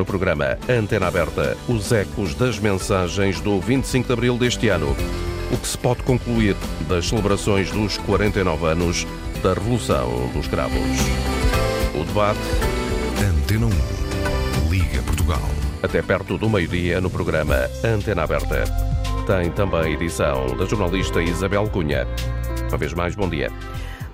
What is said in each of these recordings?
No programa Antena Aberta, os ecos das mensagens do 25 de abril deste ano. O que se pode concluir das celebrações dos 49 anos da Revolução dos Cravos. O debate. Antena 1. Liga Portugal. Até perto do meio-dia no programa Antena Aberta. Tem também a edição da jornalista Isabel Cunha. Uma vez mais, bom dia.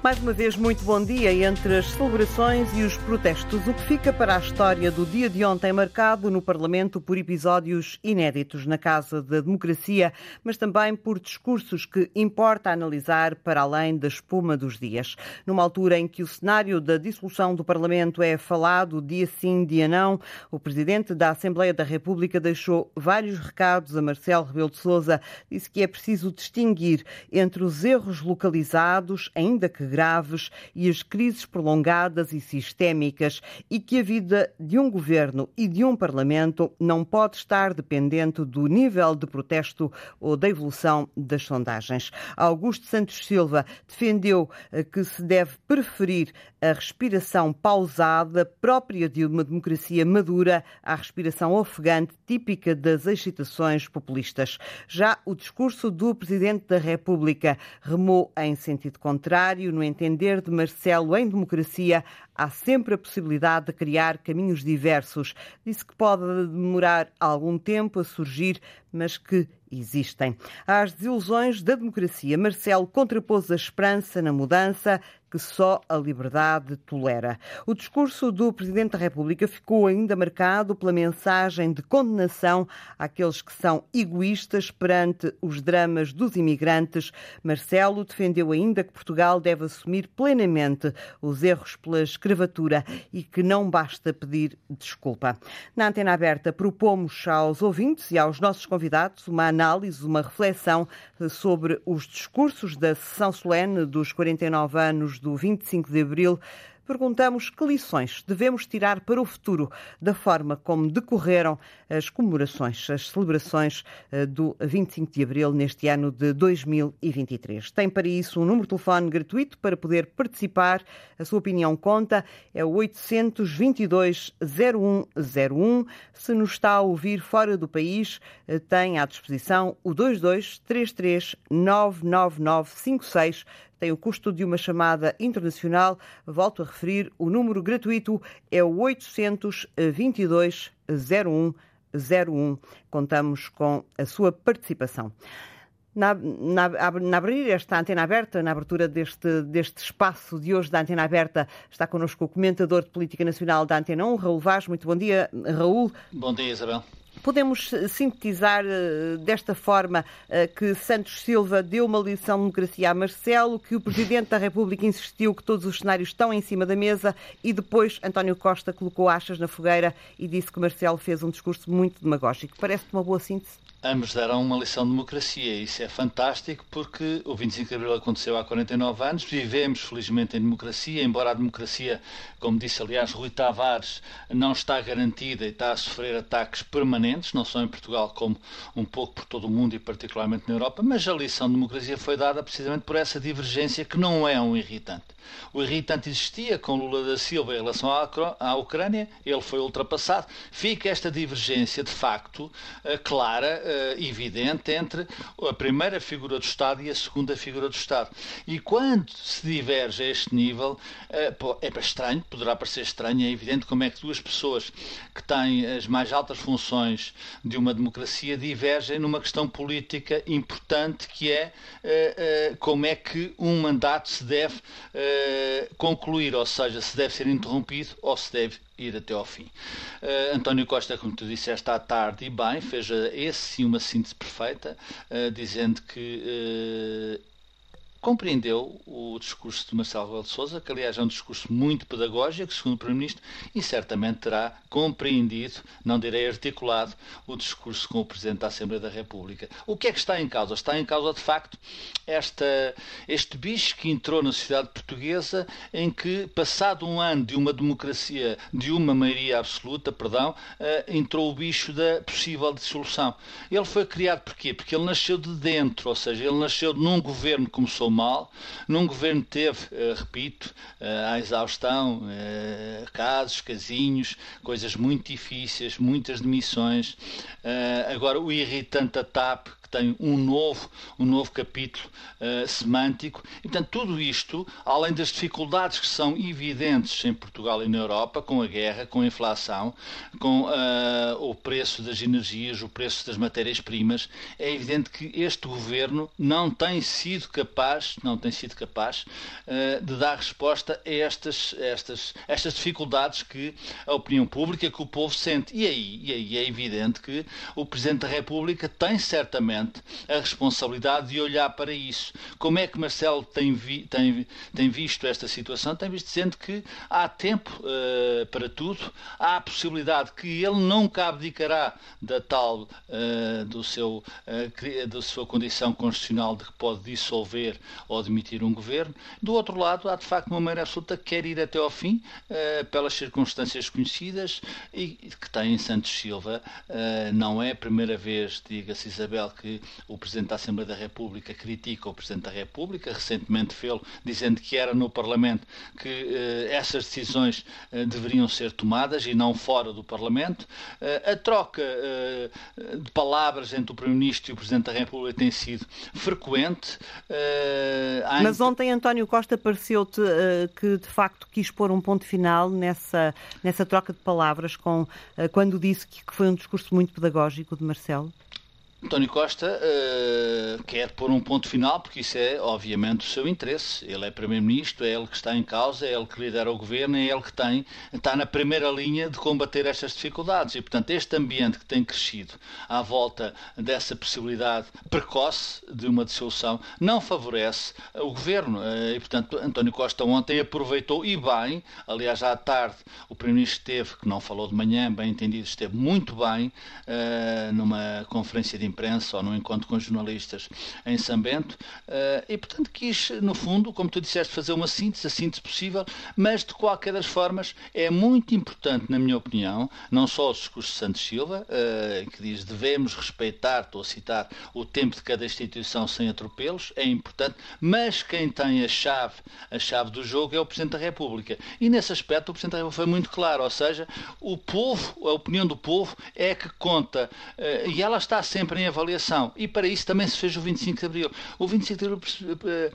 Mais uma vez, muito bom dia. Entre as celebrações e os protestos, o que fica para a história do dia de ontem, marcado no Parlamento por episódios inéditos na Casa da Democracia, mas também por discursos que importa analisar para além da espuma dos dias. Numa altura em que o cenário da dissolução do Parlamento é falado dia sim, dia não, o Presidente da Assembleia da República deixou vários recados a Marcelo Rebelo de Sousa. Disse que é preciso distinguir entre os erros localizados, ainda que graves e as crises prolongadas e sistémicas e que a vida de um governo e de um parlamento não pode estar dependente do nível de protesto ou da evolução das sondagens. Augusto Santos Silva defendeu eh, que se deve preferir a respiração pausada própria de uma democracia madura à respiração ofegante típica das excitações populistas. Já o discurso do Presidente da República remou em sentido contrário, no entender de Marcelo em democracia, há sempre a possibilidade de criar caminhos diversos. Disse que pode demorar algum tempo a surgir, mas que existem. Às desilusões da democracia, Marcelo contrapôs a esperança na mudança que só a liberdade tolera. O discurso do Presidente da República ficou ainda marcado pela mensagem de condenação àqueles que são egoístas perante os dramas dos imigrantes. Marcelo defendeu ainda que Portugal deve assumir plenamente os erros pela escravatura e que não basta pedir desculpa. Na antena aberta, propomos aos ouvintes e aos nossos convidados uma análise, uma reflexão sobre os discursos da sessão solene dos 49 anos do 25 de abril, perguntamos que lições devemos tirar para o futuro da forma como decorreram as comemorações, as celebrações eh, do 25 de abril neste ano de 2023. Tem para isso um número de telefone gratuito para poder participar. A sua opinião conta, é o 822 0101. Se nos está a ouvir fora do país, eh, tem à disposição o 2233 99956 tem o custo de uma chamada internacional. Volto a referir, o número gratuito é o 822 0101. Contamos com a sua participação. Na, na, na, abrir esta antena aberta, na abertura deste, deste espaço de hoje da antena aberta, está connosco o comentador de política nacional da Antena 1, Raul Vaz. Muito bom dia, Raul. Bom dia, Isabel. Podemos sintetizar uh, desta forma uh, que Santos Silva deu uma lição de democracia a Marcelo, que o Presidente da República insistiu que todos os cenários estão em cima da mesa e depois António Costa colocou achas na fogueira e disse que Marcelo fez um discurso muito demagógico. Parece-te uma boa síntese? Ambos deram uma lição de democracia. Isso é fantástico porque o 25 de Abril aconteceu há 49 anos. Vivemos, felizmente, em democracia, embora a democracia, como disse, aliás, Rui Tavares, não está garantida e está a sofrer ataques permanentes, não só em Portugal, como um pouco por todo o mundo e particularmente na Europa. Mas a lição de democracia foi dada precisamente por essa divergência que não é um irritante. O irritante existia com Lula da Silva em relação à Ucrânia, ele foi ultrapassado. Fica esta divergência, de facto, eh, clara uh, evidente entre a primeira figura do Estado e a segunda figura do Estado. E quando se diverge a este nível, uh, é estranho, poderá parecer estranho, é evidente como é que duas pessoas que têm as mais altas funções de uma democracia divergem numa questão política importante que é uh, como é que um mandato se deve concluir, ou seja, se deve ser interrompido ou se deve ir até ao fim. Uh, António Costa, como tu disseste à tarde, e bem, fez esse sim uma síntese perfeita, uh, dizendo que compreendeu o discurso de Marcelo Rebelo de Sousa, que aliás é um discurso muito pedagógico, segundo o Primeiro-Ministro, e certamente terá compreendido, não direi articulado, o discurso com o Presidente da Assembleia da República. O que é que está em causa? Está em causa, de facto, esta, este bicho que entrou na sociedade portuguesa, em que, passado um ano de uma democracia, de uma maioria absoluta, perdão, uh, entrou o bicho da possível dissolução. Ele foi criado por quê? Porque ele nasceu de dentro, ou seja, ele nasceu num governo que começou mal, num governo teve, repito, a exaustão, casos, casinhos, coisas muito difíceis, muitas demissões. Agora, o irritante da TAP, que tem um novo, um novo capítulo uh, semântico. E, tudo isto, além das dificuldades que são evidentes em Portugal e na Europa, com a guerra, com a inflação, com uh, o preço das energias, o preço das matérias-primas, é evidente que este governo não tem sido capaz, não tem sido capaz uh, de dar resposta a estas, estas, estas dificuldades que a opinião pública, que o povo sente. E aí, e aí é evidente que o Presidente da República tem certamente a responsabilidade de olhar para isso. Como é que Marcelo tem, vi, tem, tem visto esta situação? Tem visto dizendo que há tempo uh, para tudo, há a possibilidade que ele nunca abdicará da tal uh, do seu, uh, da sua condição constitucional de que pode dissolver ou demitir um governo. Do outro lado, há de facto uma maioria absoluta que quer ir até ao fim, pelas circunstâncias conhecidas e que tem em Santos Silva. não é a primeira vez, diga-se Isabel, que que o Presidente da Assembleia da República critica o Presidente da República, recentemente fez dizendo que era no Parlamento que eh, essas decisões eh, deveriam ser tomadas e não fora do Parlamento. Eh, a troca eh, de palavras entre o Primeiro-Ministro e o Presidente da República tem sido frequente. Eh, Mas ontem António Costa pareceu-te eh, que de facto quis pôr um ponto final nessa, nessa troca de palavras com, quando disse que foi um discurso muito pedagógico de Marcelo? António Costa uh, quer pôr um ponto final, porque isso é, obviamente, o seu interesse. Ele é Primeiro-Ministro, é ele que está em causa, é ele que lidera o governo, é ele que tem, está na primeira linha de combater estas dificuldades. E, portanto, este ambiente que tem crescido à volta dessa possibilidade precoce de uma dissolução não favorece o governo. Uh, e, portanto, António Costa ontem aproveitou e bem, aliás, à tarde, o Primeiro-Ministro esteve, que não falou de manhã, bem entendido, esteve muito bem uh, numa conferência de imprensa imprensa ou no encontro com jornalistas em São Bento, eh, e portanto quis, no fundo, como tu disseste, fazer uma síntese, a síntese possível, mas de qualquer das formas é muito importante, na minha opinião, não só o discurso de Santos Silva, eh, que diz devemos respeitar, estou a citar, o tempo de cada instituição sem atropelos, é importante, mas quem tem a chave, a chave do jogo é o Presidente da República. E nesse aspecto o Presidente da República foi muito claro, ou seja, o povo, a opinião do povo é que conta, eh, e ela está sempre em avaliação. E para isso também se fez o 25 de Abril. O 25 de Abril eh,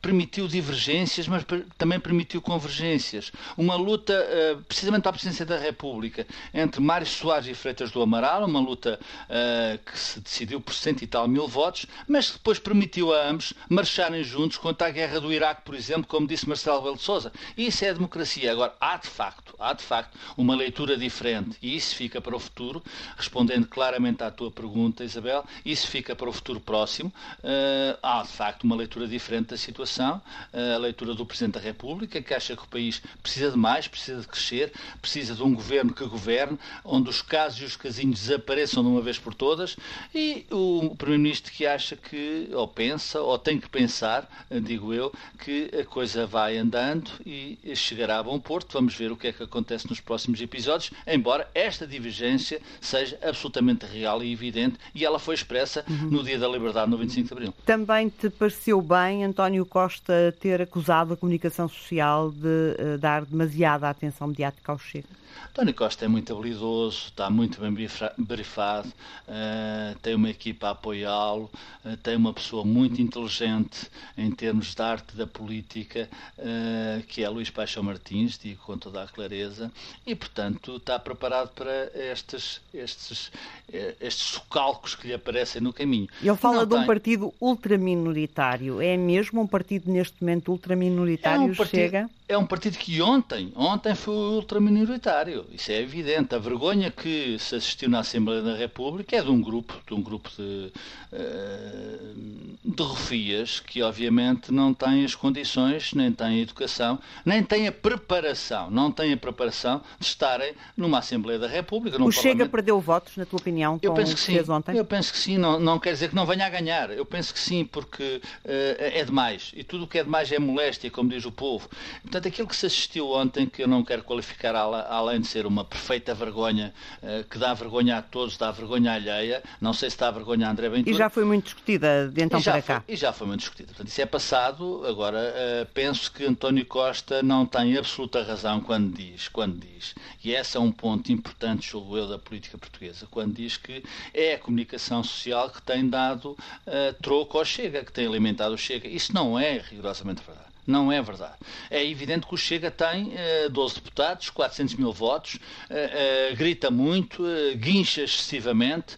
permitiu divergências, mas também permitiu convergências. Uma luta, eh, precisamente a presidência da República, entre Mário Soares e Freitas do Amaral, uma luta eh, que se decidiu por cento e tal mil votos, mas depois permitiu a ambos marcharem juntos contra a guerra do Iraque, por exemplo, como disse Marcelo Belo de Souza. Isso é democracia. Agora, há de facto, há de facto uma leitura diferente e isso fica para o futuro, respondendo claramente à tua pergunta, Isabel isso fica para o futuro próximo. Uh, há, de facto, uma leitura diferente da situação, uh, a leitura do Presidente da República, que acha que o país precisa de mais, precisa de crescer, precisa de um governo que governe, onde os casos e os casinhos desapareçam de uma vez por todas, e o Primeiro-Ministro que acha que, ou pensa, ou tem que pensar, digo eu, que a coisa vai andando e chegará a bom porto. Vamos ver o que é que acontece nos próximos episódios, embora esta divergência seja absolutamente real e evidente, e ela ela foi expressa uhum. no Dia da Liberdade, no 25 de Abril. Também te pareceu bem António Costa ter acusado a comunicação social de uh, dar demasiada atenção mediática ao Chega? António Costa é muito habilidoso, está muito bem brifado, uh, tem uma equipa a apoiá-lo, uh, tem uma pessoa muito inteligente em termos de arte da política, uh, que é Luís Paixão Martins, digo com toda a clareza, e portanto está preparado para estes, estes, estes socalcos que lhe aparecem no caminho. Ele fala de um tem... partido ultraminoritário. É mesmo um partido neste momento ultraminoritário? É um partido... Chega? é um partido que ontem, ontem foi ultraminoritário, isso é evidente. A vergonha que se assistiu na Assembleia da República é de um grupo, de um grupo de, eh, de refias que obviamente não têm as condições, nem têm a educação, nem têm a preparação, não têm a preparação de estarem numa Assembleia da República. o Chega perdeu votos, na tua opinião, eu penso que sim. ontem? Eu penso que sim, não, não quer dizer que não venha a ganhar. Eu penso que sim, porque uh, é demais. demais. E tudo o que é demais é moléstia, como diz o povo. Portanto, aquilo que se assistiu ontem, que eu não quero qualificar além de ser uma perfeita vergonha, eh, que dá vergonha a todos, dá vergonha alheia, não sei se dá vergonha a André Ventura. E já foi muito discutida de então para cá. Foi, e já foi muito discutida. Portanto, isso é passado. Agora, uh, penso que António Costa não tem absoluta razão quando diz, quando diz, e esse é um ponto importante, julgo eu, da política portuguesa, quando diz que é a comunicação social que tem dado uh, troco ao Chega, que tem alimentado o Chega. Isso não é rigorosamente verdade. Não é verdade. É evidente que o Chega tem uh, 12 deputados, 400 mil votos, uh, uh, grita muito, guincha excessivamente,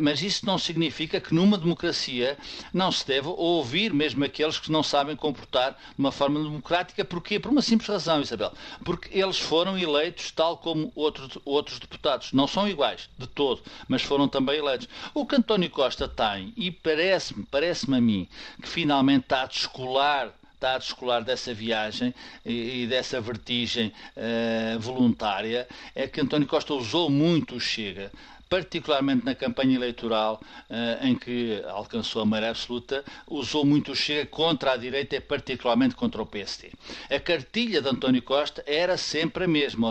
mas isso não significa que numa democracia não se deve ouvir mesmo aqueles que não sabem comportar de uma forma democrática. Porquê? Por uma simples razão, Isabel. Porque eles foram eleitos tal como outros, outros deputados. Não são iguais, de todo, mas foram também eleitos. O que António Costa tem, e parece-me, parece-me a mim, que finalmente está a descolar está a descolar dessa viagem e, e dessa vertigem uh, voluntária é que António Costa usou muito o Chega particularmente na campanha eleitoral eh, em que alcançou a maré absoluta, usou muito o Chega contra a direita e particularmente contra o PSD. A cartilha de António Costa era sempre a mesma,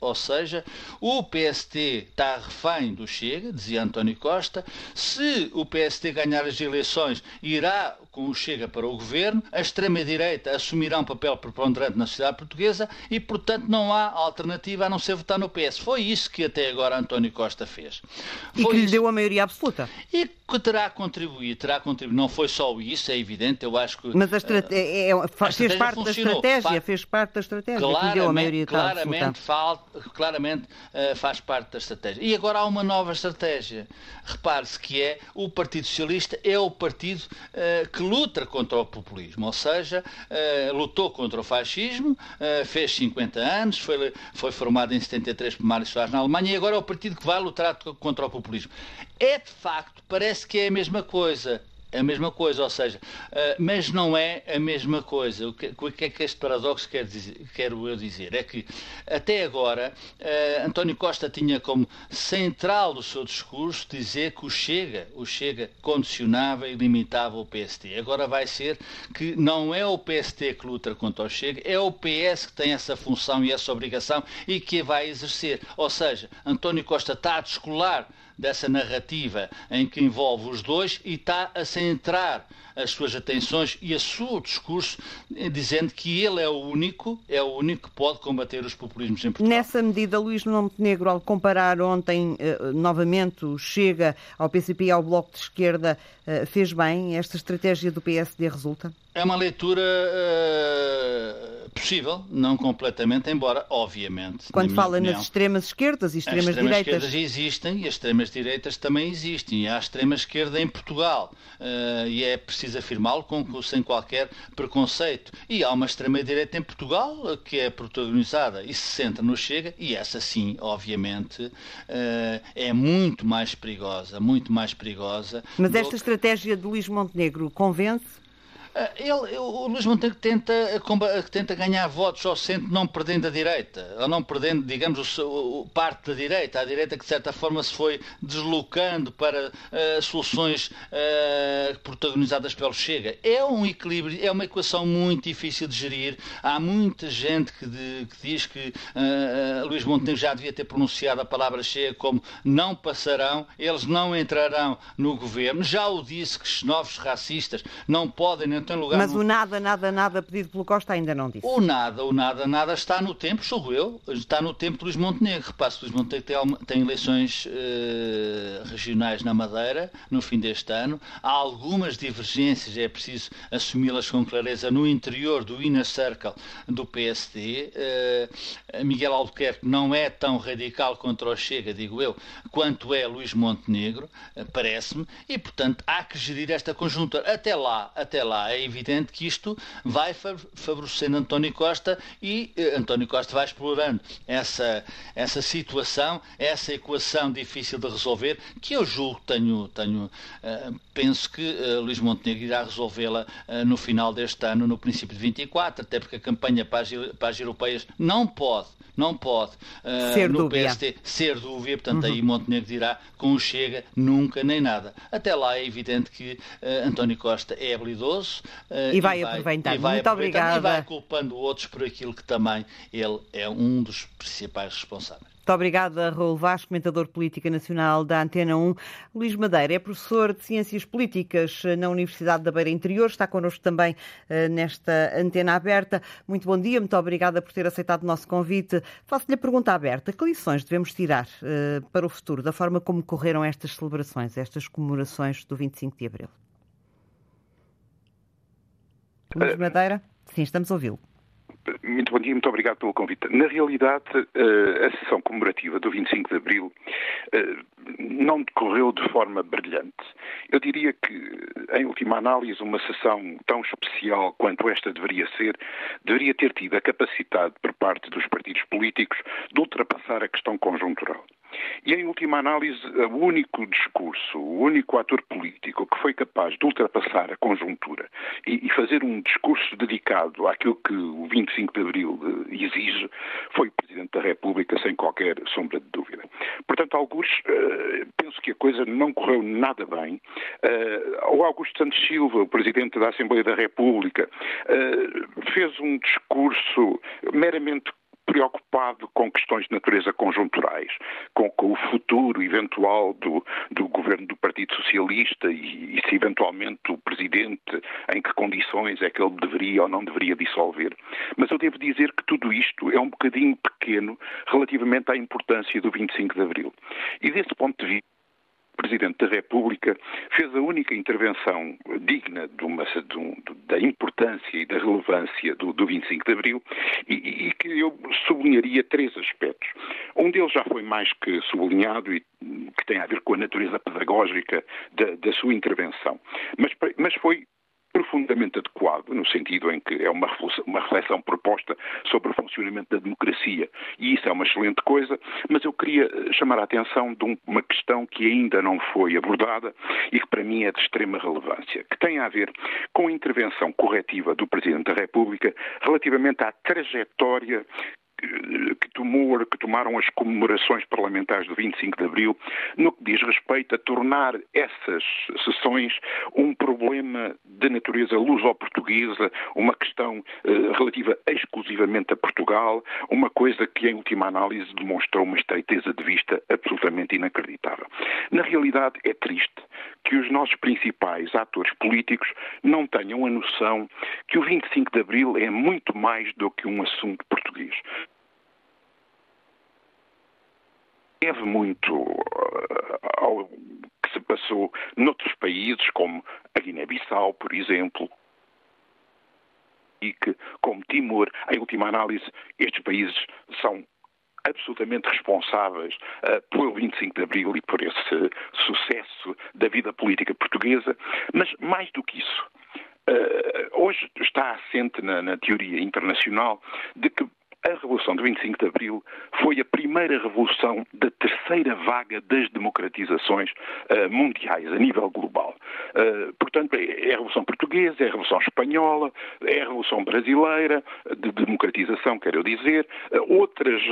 ou seja, o PSD está refém do Chega, dizia António Costa, se o PSD ganhar as eleições, irá com o Chega para o governo, a extrema-direita assumirá um papel preponderante na sociedade portuguesa e, portanto, não há alternativa a não ser votar no PS. Foi isso que até agora António Costa fez. E que lhe deu a maioria absoluta. E que terá contribuído, terá contribuído. Não foi só isso, é evidente, eu acho que... Mas a estrate... é, é, fez parte funcionou. da estratégia, fez parte da estratégia claramente, que lhe deu a maioria claramente, fal... claramente uh, faz parte da estratégia. E agora há uma nova estratégia. Repare-se que é o Partido Socialista é o partido uh, que luta contra o populismo, ou seja, uh, lutou contra o fascismo, fez 50 anos, foi, foi formado em 73 por Mário Soares na Alemanha e agora é o partido que vai lutar contra o populismo. É de facto, parece que é a mesma coisa. É a mesma coisa, ou seja, uh, mas não é a mesma coisa. O que, o que é que este paradoxo quer dizer, quero eu dizer? É que até agora uh, António Costa tinha como central do seu discurso dizer que o Chega, o Chega condicionava e limitava o PST. Agora vai ser que não é o PST que luta contra o Chega, é o PS que tem essa função e essa obrigação e que vai exercer. Ou seja, António Costa está a descolar dessa narrativa em que envolve os dois e está a centrar as suas atenções e o seu discurso eh, dizendo que ele é o único, é o único que pode combater os populismos em Portugal. Nessa medida, Luís Montenegro, ao comparar ontem eh, novamente o Chega ao PCP e ao Bloco de Esquerda, eh, fez bem? Esta estratégia do PSD resulta? É uma leitura possível, não completamente, embora, obviamente. Quando fala opinião, nas extremas esquerdas e extremas, as extremas direitas. As esquerdas existem e as extremas direitas também existem. E há a extrema esquerda em Portugal. Uh, e é preciso afirmá-lo sem qualquer preconceito. E há uma extrema direita em Portugal que é protagonizada e se centra no Chega, e essa sim, obviamente, uh, é muito mais perigosa, muito mais perigosa. Mas esta estratégia de Luís Montenegro convence? Ah, ele, o Luís Montenegro tenta, tenta ganhar votos ao centro não perdendo a direita, ou não perdendo, digamos, o, o, parte da direita, a direita que de certa forma se foi deslocando para uh, soluções uh, protagonizadas pelo Chega. É um equilíbrio, é uma equação muito difícil de gerir. Há muita gente que, de, que diz que uh, Luís Montenegro já devia ter pronunciado a palavra Chega como não passarão, eles não entrarão no governo. Já o disse que os novos racistas não podem tem lugar. Mas no... o nada, nada, nada pedido pelo Costa ainda não disse. O nada, o nada, nada está no tempo, sou eu, está no tempo de Luís Montenegro. Repare, Luís Montenegro tem, tem eleições uh, regionais na Madeira no fim deste ano. Há algumas divergências, é preciso assumi-las com clareza, no interior do inner circle do PSD. Eh, Miguel Albuquerque não é tão radical contra o Chega, digo eu, quanto é Luís Montenegro, uh, parece-me, e portanto há que gerir esta conjuntura. Até lá, até lá, é evidente que isto vai favorecendo António Costa e eh, António Costa vai explorando essa, essa situação, essa equação difícil de resolver, que eu julgo, tenho, tenho uh, penso que uh, Luís Montenegro irá resolvê-la uh, no final deste ano, no princípio de 24, até porque a campanha para as, para as europeias não pode, não pode ser no dúvida. PST ser dúvida, portanto uhum. aí Montenegro dirá com o Chega nunca nem nada. Até lá é evidente que António Costa é habilidoso, e, vai e vai aproveitar. E vai Muito obrigada. E vai culpando outros por aquilo que também ele é um dos principais responsáveis. Muito obrigada, Raul Vaz, comentador política nacional da Antena 1. Luís Madeira é professor de Ciências Políticas na Universidade da Beira Interior, está connosco também uh, nesta antena aberta. Muito bom dia, muito obrigada por ter aceitado o nosso convite. Faço-lhe a pergunta aberta: que lições devemos tirar para o futuro da forma como correram estas celebrações, estas comemorações do 25 de Abril? Luís Madeira? Sim, estamos a ouvi-lo. Muito bom dia, muito obrigado pelo convite. Na realidade, eh, a sessão comemorativa do 25 de Abril eh, não decorreu de forma brilhante. Eu diria que, em última análise, uma sessão tão especial quanto esta deveria ser, deveria ter tido a capacidade por parte dos partidos políticos de ultrapassar a questão conjuntural. E, em última análise, o único discurso, o único ator político que foi capaz de ultrapassar a conjuntura e, e fazer um discurso dedicado àquilo que o 25 de Abril eh, exige foi o Presidente da República, sem qualquer sombra de dúvida. Portanto, alguns, uh, penso que a coisa não correu nada bem. Uh, o Augusto Santos Silva, o Presidente da Assembleia da República, uh, fez um discurso meramente preocupado com questões de natureza conjunturais, com, com o futuro eventual do, do, governo do Partido Socialista e, e, se eventualmente o Presidente, em que condições é que ele deveria ou não deveria dissolver. Mas eu devo dizer que tudo isto é um bocadinho pequeno relativamente à importância do 25 de Abril. E desse ponto de vista, Presidente da República fez a única intervenção digna de uma, de um, da importância e da relevância do, do 25 de Abril e, e, que eu sublinharia três aspectos. Um deles já foi mais que sublinhado e que tem a ver com a natureza pedagógica da, da sua intervenção, mas, mas foi profundamente adequado, no sentido em que é uma reflexão, uma reflexão, proposta sobre o funcionamento da democracia, e isso é uma excelente coisa, mas eu queria eh, chamar a atenção de uma questão que ainda não foi abordada e que para mim é de extrema relevância, que tem a ver com a intervenção corretiva do Presidente da República relativamente à trajetória que, tomou, que tomaram as comemorações parlamentares do 25 de Abril no que diz respeito a tornar essas sessões um problema de natureza luso-portuguesa, uma questão eh, relativa exclusivamente a Portugal, uma coisa que, em última análise, demonstrou uma estreiteza de vista absolutamente inacreditável. Na realidade, é triste que os nossos principais atores políticos não tenham a noção que o 25 de Abril é muito mais do que um assunto português. Deve muito uh, ao que se passou noutros países, como a Guiné-Bissau, por exemplo, e que, como Timor, em última análise, estes países são absolutamente responsáveis uh, pelo 25 de Abril e por esse sucesso da vida política portuguesa, mas mais do que isso, uh, hoje está assente na, na teoria internacional de que a Revolução de 25 de Abril foi a primeira revolução da terceira vaga das democratizações uh, mundiais, a nível global. Uh, portanto, é, é a Revolução Portuguesa, é a Revolução Espanhola, é a Revolução Brasileira, de democratização, quero dizer, outros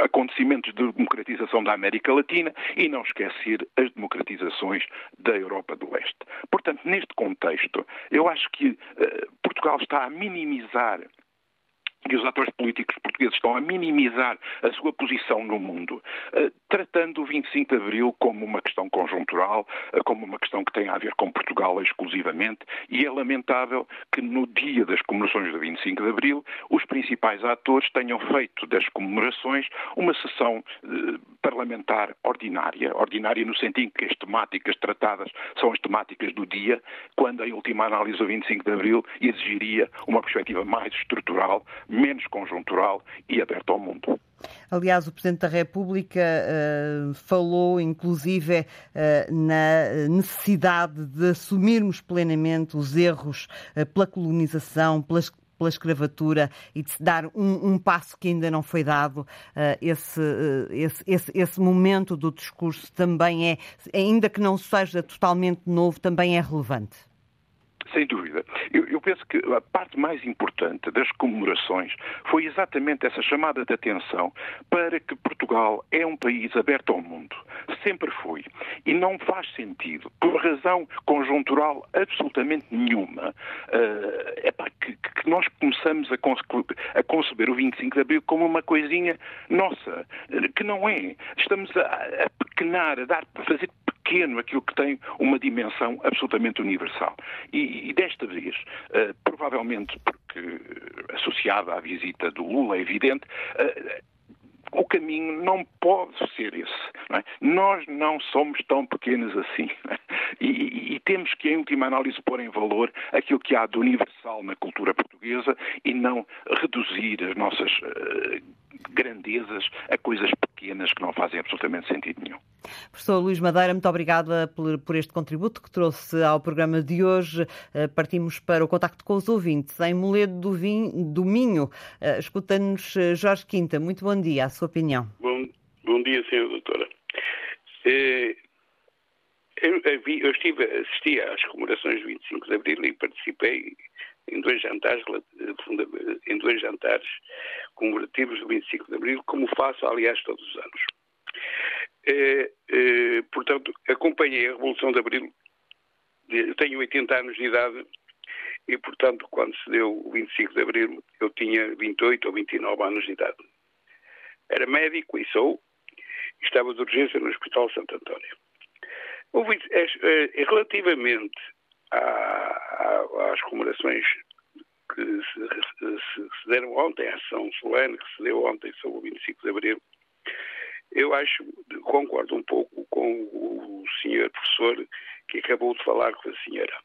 acontecimentos de democratização da América Latina e não esquecer as democratizações da Europa do Leste. Portanto, neste contexto, eu acho que Portugal está a minimizar que os atores políticos portugueses estão a minimizar a sua posição no mundo, eh, tratando o 25 de Abril como uma questão conjuntural, eh, como uma questão que tem a ver com Portugal exclusivamente, e é lamentável que no dia das comemorações do 25 de Abril os principais atores tenham feito das comemorações uma sessão eh, parlamentar ordinária, ordinária no sentido que as temáticas tratadas são as temáticas do dia, quando em última análise o 25 de Abril exigiria uma perspectiva mais estrutural, menos conjuntural e aberta ao mundo. Aliás, o Presidente da República uh, falou, inclusive, uh, na necessidade de assumirmos plenamente os erros uh, pela colonização, pelas pela escravatura e de se dar um, um passo que ainda não foi dado, esse, esse, esse, esse momento do discurso também é, ainda que não seja totalmente novo, também é relevante. Sem dúvida. Eu, eu, penso que a parte mais importante das comemorações foi exatamente essa chamada de atenção para que Portugal é um país aberto ao mundo. sempre foi. E não faz sentido, por razão conjuntural absolutamente nenhuma, uh, que, que, nós começamos a, conce a, conceber o 25 de Abril como uma coisinha nossa, que não é. Estamos a, a pequenar, a dar, a fazer pequeno aquilo que tem uma dimensão absolutamente universal. E, e desta vez, uh, provavelmente porque associada à visita do Lula, é evidente, uh, o caminho não pode ser esse. Não é? Nós não somos tão pequenos assim. É? E, e, temos que, em última análise, pôr em valor aquilo que há de universal na cultura portuguesa e não reduzir as nossas uh, grandezas a coisas pequenas que não fazem absolutamente sentido nenhum. Professor Luís Madeira, muito obrigada por, por, este contributo que trouxe ao programa de hoje. Uh, partimos para o contacto com os ouvintes. Em Moledo do, Vinho, do Minho, uh, escuta-nos Jorge Quinta. Muito bom dia, a sua opinião. Bom, bom dia, senhora doutora. Eu, eu, estive, assisti às comemorações do 25 de Abril e participei em dois jantares, em dois jantares comemorativos do 25 de Abril, como faço, aliás, todos os anos. É, é, portanto, acompanhei a Revolução de Abril, tenho 80 anos de idade e, portanto, quando se deu o 25 de Abril, eu tinha 28 ou 29 anos de idade. Era médico e sou, estava de urgência no Hospital Santo António. É, relativamente às comemorações que se, se, se, deram ontem, a ação solene que se deu ontem sobre o 25 de Abril, eu acho, concordo um pouco com o senhor professor que acabou de falar com a senhora.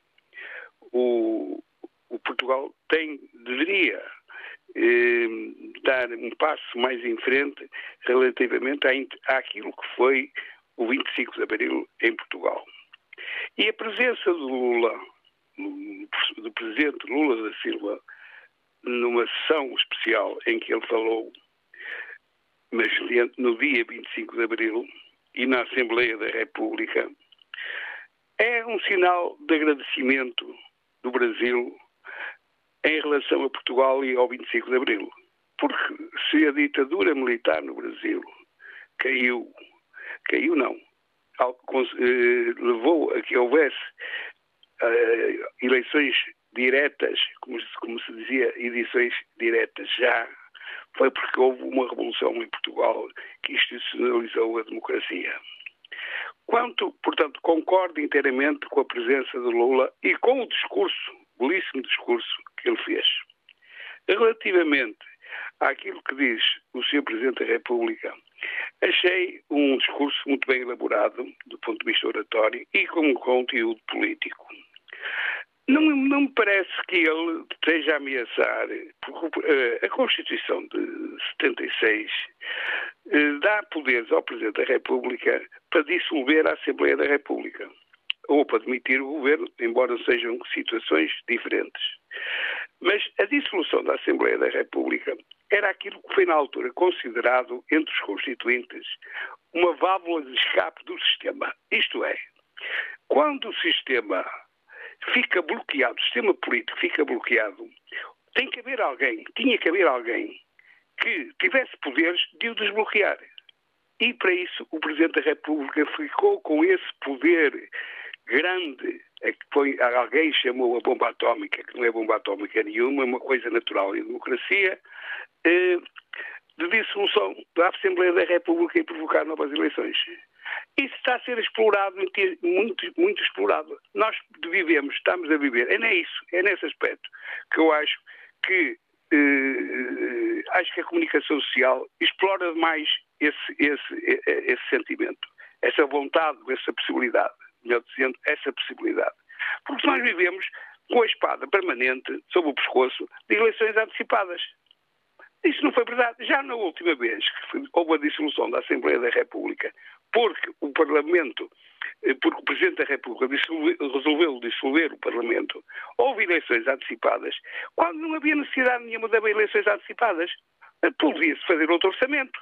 O, o Portugal tem, deveria eh, dar um passo mais em frente relativamente à, àquilo que foi o 25 de Abril em Portugal. E a presença do Lula, do presidente Lula da Silva, numa sessão especial em que ele falou, mas no dia 25 de Abril, e na Assembleia da República, é um sinal de agradecimento do Brasil em relação a Portugal e ao 25 de Abril. Porque se a ditadura militar no Brasil caiu, caiu não, levou a que houvesse uh, eleições diretas, como, como se dizia, edições diretas já, foi porque houve uma revolução em Portugal que institucionalizou a democracia. Quanto, portanto, concordo inteiramente com a presença de Lula e com o discurso, belíssimo discurso que ele fez. Relativamente àquilo que diz o Sr. Presidente da República Achei um discurso muito bem elaborado, do ponto de vista oratório, e com um conteúdo político. Não, não me parece que ele esteja a ameaçar, porque eh, a Constituição de 76 eh, dá poderes ao Presidente da República para dissolver a Assembleia da República ou para demitir o governo, embora sejam situações diferentes. Mas a dissolução da Assembleia da República era aquilo que foi na altura considerado entre os constituintes uma válvula de escape do sistema. Isto é, quando o sistema fica bloqueado, o sistema político fica bloqueado, tem que haver alguém, tinha que haver alguém que tivesse poderes de o desbloquear. E para isso o Presidente da República ficou com esse poder grande, é que foi, alguém chamou a bomba atómica, que não é bomba atómica nenhuma, é uma coisa natural em democracia, eh, de dissolução da Assembleia da República e provocar novas eleições. Isso está a ser explorado, muito, muito explorado. Nós vivemos, estamos a viver, é é nesse aspecto que eu acho que eh, acho que a comunicação social explora demais esse, esse, esse sentimento, essa vontade, essa possibilidade, melhor dizendo, essa possibilidade. Porque nós vivemos com a espada permanente sob o pescoço de eleições antecipadas. Isso não foi verdade. Já na última vez que houve a dissolução da Assembleia da República, porque o Parlamento, eh, porque o Presidente da República resolveu dissolver o Parlamento, houve eleições antecipadas, quando não havia necessidade nenhuma de haver eleições antecipadas. Eh, podia-se fazer outro orçamento.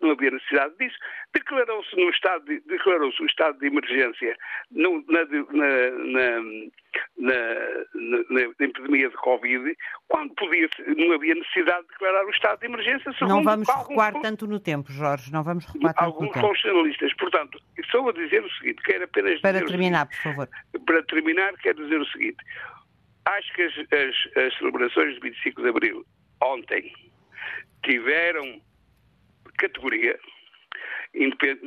Não havia necessidade disso. Declarou-se no estado de, declarou-se o estado de emergência no, na, na, na, na, epidemia de Covid, quando podia, não havia necessidade de declarar o estado de emergência. Não vamos recuar tanto no tempo, Jorge, não vamos recuar tanto alguns no tempo. Alguns funcionalistas. Portanto, só a dizer o seguinte, quero apenas Para terminar, por favor. Para terminar, quero dizer o seguinte. Acho que as, as, as celebrações de 25 de Abril, ontem, tiveram categoria,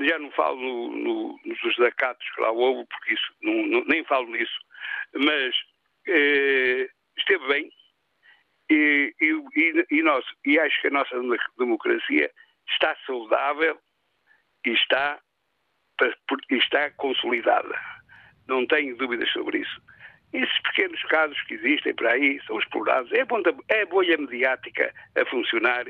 já não falo no, no, nos desacatos que lá houve, porque isso não, não, nem falo nisso, mas eh, esteve bem e, e, e, nós, e acho que a nossa democracia está saudável e está, está consolidada. Não tenho dúvidas sobre isso. Esses pequenos casos que existem por aí são explorados. É, é a bolha mediática a funcionar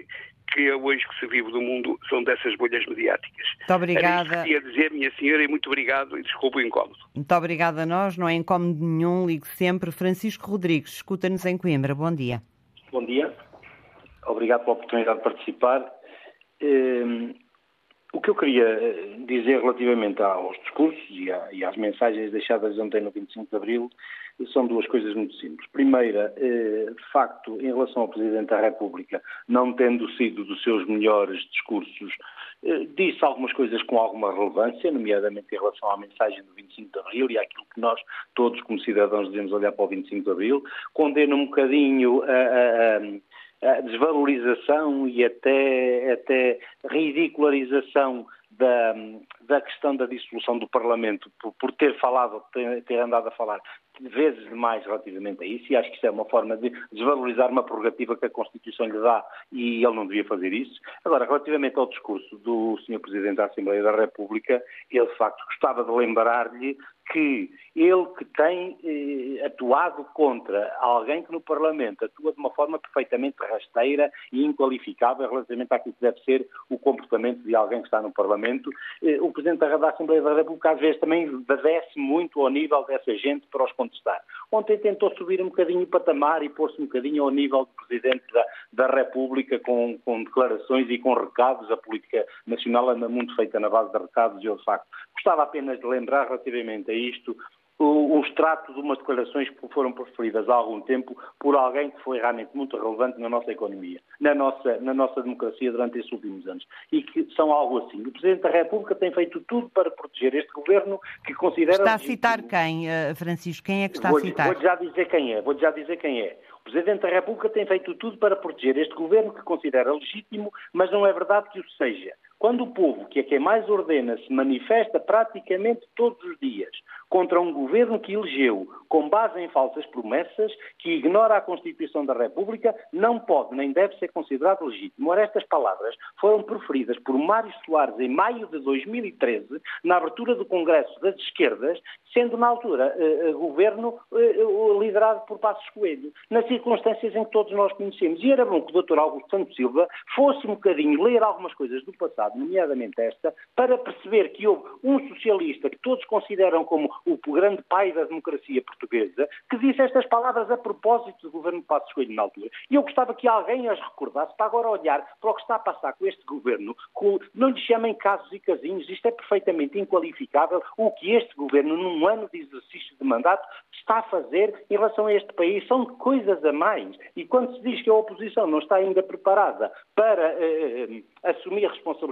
que é hoje que se vive do mundo são dessas bolhas mediáticas. Muito obrigada. Era isso que dizer, minha senhora, e muito obrigado e desculpe o incómodo. Muito obrigada a nós, não é incómodo nenhum, ligue sempre. Francisco Rodrigues, escuta-nos em Coimbra. Bom dia. Bom dia. Obrigado pela oportunidade de participar. Ehm, o que eu queria eh, dizer relativamente aos discursos e, às mensagens deixadas ontem no 25 de Abril são duas coisas muito simples. Primeira, eh, de facto, em relação ao Presidente da República, não tendo sido dos seus melhores discursos, eh, disse algumas coisas com alguma relevância, nomeadamente em relação à mensagem do 25 de Abril e àquilo que nós, todos como cidadãos, devemos olhar para o 25 de Abril. Condena um bocadinho a, a, a a desvalorização e até, até ridicularização da, da questão da dissolução do Parlamento por, por ter falado, ter, ter, andado a falar vezes demais relativamente a isso, e acho que isso é uma forma de desvalorizar uma prerrogativa que a Constituição lhe dá e ele não devia fazer isso. Agora, relativamente ao discurso do Sr. Presidente da Assembleia da República, ele de facto gostava de lembrar-lhe que ele que tem eh, atuado contra alguém que no Parlamento atua de uma forma perfeitamente rasteira e inqualificável relativamente àquilo que deve ser o comportamento de alguém que está no Parlamento, eh, o Presidente da Assembleia da República às vezes também obedece muito ao nível dessa gente para os contestar. Ontem tentou subir um bocadinho o patamar e pôr-se um bocadinho ao nível do Presidente da, da República com, com, declarações e com recados. A política nacional anda muito feita na base de recados e eu, de facto, gostava apenas de lembrar relativamente a isto os tratos de umas declarações que foram proferidas há algum tempo por alguém que foi realmente muito relevante na nossa economia, na nossa, na nossa democracia durante estes últimos anos. E que são algo assim. O Presidente da República tem feito tudo para proteger este governo que considera. Está a citar quem, eh, Francisco? Quem é que está vou, a citar? Vou já dizer quem é. Vou já dizer quem é. O Presidente da República tem feito tudo para proteger este governo que considera legítimo, mas não é verdade que o seja. Quando o povo, que é quem mais ordena, se manifesta praticamente todos os dias contra um governo que elegeu com base em falsas promessas, que ignora a Constituição da República, não pode nem deve ser considerado legítimo. Ora, estas palavras foram proferidas por Mário Soares em maio de 2013, na abertura do Congresso das Esquerdas, sendo na altura eh, eh governo eh, eh, liderado por Passos Coelho, nas circunstâncias em que todos nós conhecemos. E era bom que o Dr. Augusto Santos Silva fosse um bocadinho ler algumas coisas do passado, nomeadamente esta, para perceber que houve um socialista que todos consideram como o grande pai da democracia portuguesa, que disse estas palavras a propósito do governo de Passos Coelho na altura. E eu gostava que alguém as recordasse para agora olhar para o que está a passar com este governo, com, não lhe chamem casos e casinhos, isto é perfeitamente inqualificável o que este governo, num ano de exercício de mandato, está a fazer em relação a este país. São coisas a mais. E quando se diz que a oposição não está ainda preparada para eh, eh assumir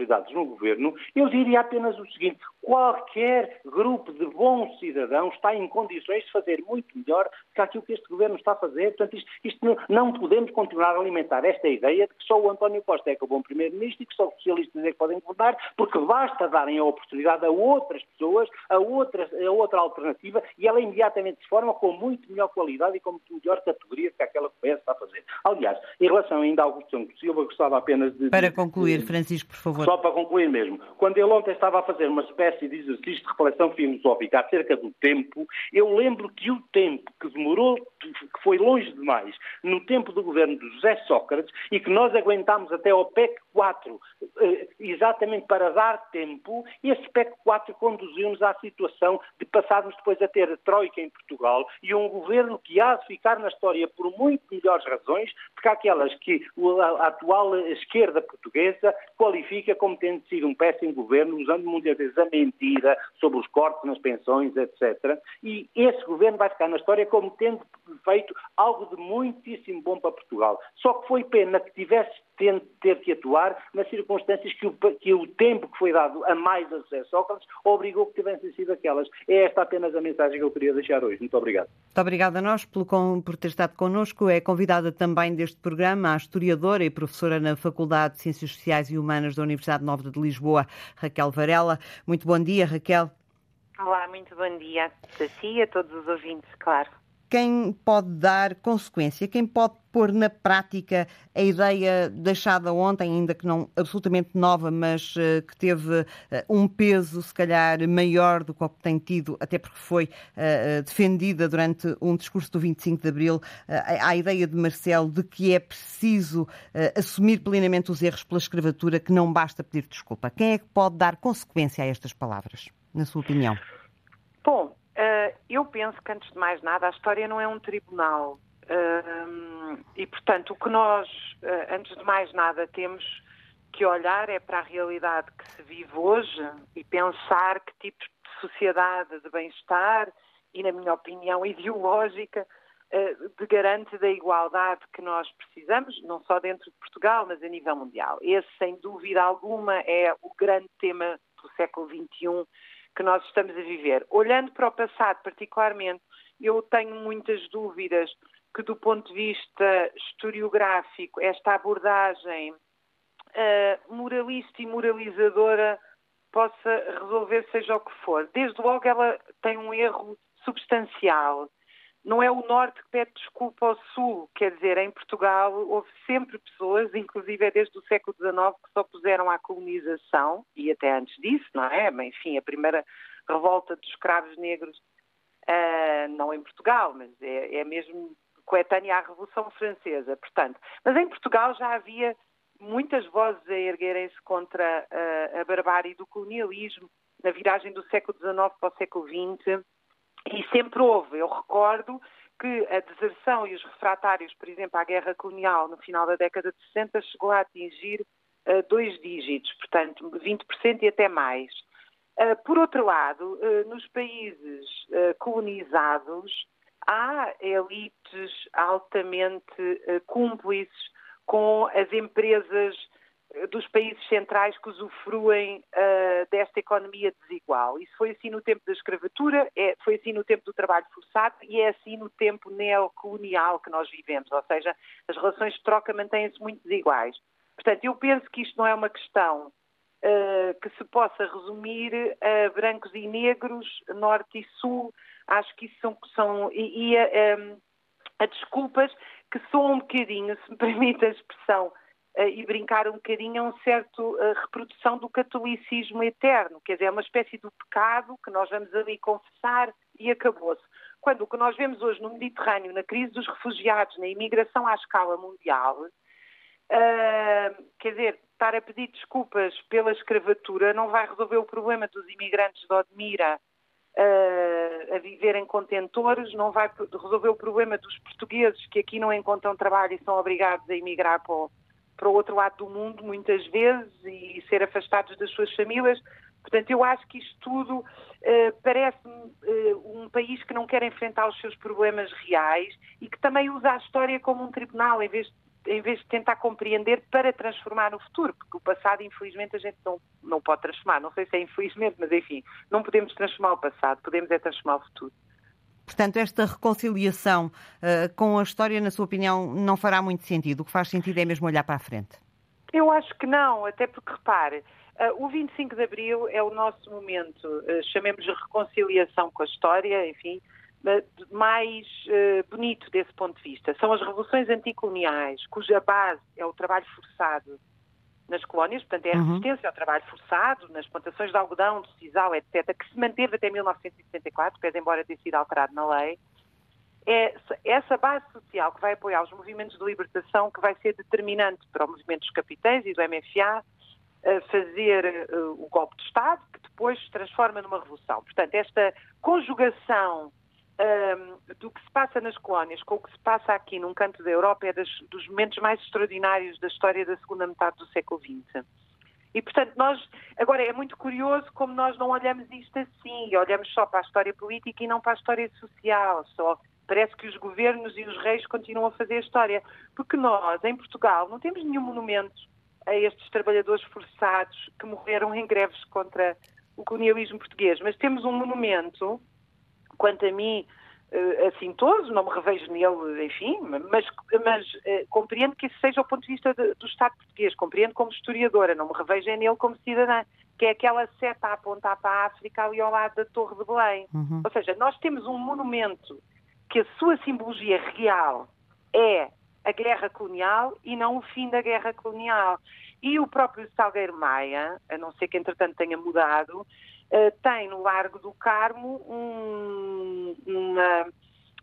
responsabilidades no governo, eu diria apenas o seguinte: qualquer grupo de bons cidadãos está em condições de fazer muito melhor que aquilo que este governo está a fazer. Portanto, isto, isto não, não, podemos continuar a alimentar esta ideia de que só o António Costa é que é o bom primeiro-ministro e que só os socialistas é que podem governar, porque basta darem a oportunidade a outras pessoas, a outra, a outra alternativa, e ela imediatamente se forma com muito melhor qualidade e com muito melhor categoria que aquela que o PS está a fazer. Aliás, em relação ainda ao Augusto Santos Silva, gostava apenas de... Para concluir, Francisco, por favor. Para concluir mesmo. Quando ele ontem estava a fazer uma espécie de exercício de reflexão filosófica acerca do tempo, eu lembro que o tempo que demorou, que foi longe demais, no tempo do governo de José Sócrates, e que nós aguentámos até ao PEC 4, eh, exatamente para dar tempo, esse PEC 4 conduziu-nos à situação de passarmos depois a ter a Troika em Portugal e um governo que há de ficar na história por muito melhores razões, porque há aquelas que a atual esquerda portuguesa qualifica como tendo sido um péssimo governo, usando muitas vezes a mentira sobre os cortes nas pensões, etc. E esse governo vai ficar na história como tendo feito algo de muitíssimo bom para Portugal. Só que foi pena que tivesse ter, ter que atuar nas circunstâncias que o, que o, tempo que foi dado a mais a José Sócrates obrigou que tivessem sido aquelas. É esta apenas a mensagem que eu queria deixar hoje. Muito obrigado. Muito obrigada a nós pelo, por ter estado connosco. É convidada também deste programa a historiadora e professora na Faculdade de Ciências Sociais e Humanas da Universidade Nova de Lisboa, Raquel Varela. Muito bom dia, Raquel. Olá, muito bom dia a si e a todos os ouvintes, claro quem pode dar consequência, quem pode pôr na prática a ideia deixada ontem, ainda que não absolutamente nova, mas uh, que teve uh, um peso, se calhar, maior do que o que tem tido, até porque foi uh, defendida durante um discurso do 25 de Abril, a, ideia de Marcelo de que é preciso assumir plenamente os erros pela escravatura, que não basta pedir desculpa. Quem é que pode dar consequência a estas palavras, na sua opinião? Bom, eu penso que, antes de mais nada, a história não é um tribunal. Uh, e, portanto, o que nós, uh, antes de mais nada, temos que olhar é para a realidade que se vive hoje e pensar que tipo de sociedade de bem-estar e, na minha opinião, ideológica, de garante da igualdade que nós precisamos, não só dentro de Portugal, mas a nível mundial. Esse, sem dúvida alguma, é o grande tema do século XXI que nós estamos a viver. Olhando para o passado, particularmente, eu tenho muitas dúvidas que, do ponto de vista historiográfico, esta abordagem uh, moralista e moralizadora possa resolver seja o que for. Desde logo, ela tem um erro substancial não é o Norte que pede desculpa ao Sul, quer dizer, em Portugal houve sempre pessoas, inclusive é desde o século XIX, que se opuseram à colonização, e até antes disso, não é? Mas, enfim, a primeira revolta dos escravos negros, uh, não em Portugal, mas é, é mesmo coetânea à Revolução Francesa, portanto. Mas em Portugal já havia muitas vozes a erguerem-se contra uh, a barbárie do colonialismo, na viragem do século XIX para o século XX, e sempre houve. Eu recordo que a deserção e os refratários, por exemplo, à guerra colonial no final da década de 60 chegou a atingir uh, dois dígitos, portanto, 20% e até mais. Uh, por outro lado, uh, nos países colonizados, há elites altamente cúmplices com as empresas dos países centrais que usufruem uh, desta economia desigual. Isso foi assim no tempo da escravatura, é, foi assim no tempo do trabalho forçado e é assim no tempo neocolonial que nós vivemos, ou seja, as relações de troca mantêm-se muito desiguais. Portanto, eu penso que isto não é uma questão uh, que se possa resumir a brancos e negros, norte e sul. Acho que isso são, são e, e a, a, a desculpas que soam um bocadinho, se me permite a expressão, e brincar um bocadinho a um certo reprodução do catolicismo eterno, quer dizer, é uma espécie de pecado que nós vamos ali confessar e acabou-se. Quando o que nós vemos hoje no Mediterrâneo, na crise dos refugiados, na imigração à escala mundial, uh, quer dizer, estar a pedir desculpas pela escravatura não vai resolver o problema dos imigrantes de Odmira uh, a viver em contentores, não vai resolver o problema dos portugueses que aqui não encontram trabalho e são obrigados a emigrar para o para o outro lado do mundo, muitas vezes, e ser afastados das suas famílias. Portanto, eu acho que isto tudo uh, parece-me uh, um país que não quer enfrentar os seus problemas reais e que também usa a história como um tribunal, em vez de em vez de tentar compreender para transformar no futuro, porque o passado, infelizmente, a gente não, não pode transformar. Não sei se é infelizmente, mas enfim, não podemos transformar o passado, podemos é transformar o futuro. Portanto, esta reconciliação uh, com a história, na sua opinião, não fará muito sentido. O que faz sentido é mesmo olhar para a frente. Eu acho que não, até porque, repare, uh, o 25 de Abril é o nosso momento, uh, chamemos de reconciliação com a história, enfim, mais bonito desse ponto de vista. São as revoluções anticoloniais, cuja base é o trabalho forçado nas colónias, portanto é a uhum. resistência ao trabalho forçado, nas plantações de algodão, de sisal, etc., que se manteve até 1964, pese embora ter sido alterado na lei, é essa base social que vai apoiar os movimentos de libertação que vai ser determinante para o movimento dos capitães e do MFA fazer uh, o golpe de Estado, que depois se transforma numa revolução. Portanto, esta conjugação um, do que se passa nas colónias com o que se passa aqui num canto da Europa é das, dos momentos mais extraordinários da história da segunda metade do século XX. E, portanto, nós, agora é muito curioso como nós não olhamos isto assim, olhamos só para a história política e não para a história social, só parece que os governos e os reis continuam a fazer a história, porque nós, em Portugal, não temos nenhum monumento a estes trabalhadores forçados que morreram em greves contra o colonialismo português, mas temos um monumento, quanto a mim, eh, assintoso, não me revejo nele, enfim, mas, mas uh, compreendo que isso seja o ponto de vista de, do Estado português, compreendo como historiadora, não me revejo nele como cidadã, que é aquela seta a apontar para a África ali ao lado da Torre de Belém. Uhum. Ou seja, nós temos um monumento que a sua simbologia real é a guerra colonial e não o fim da guerra colonial. E o próprio Salgueiro Maia, a não ser que entretanto tenha mudado, tem no Largo do Carmo um, uma,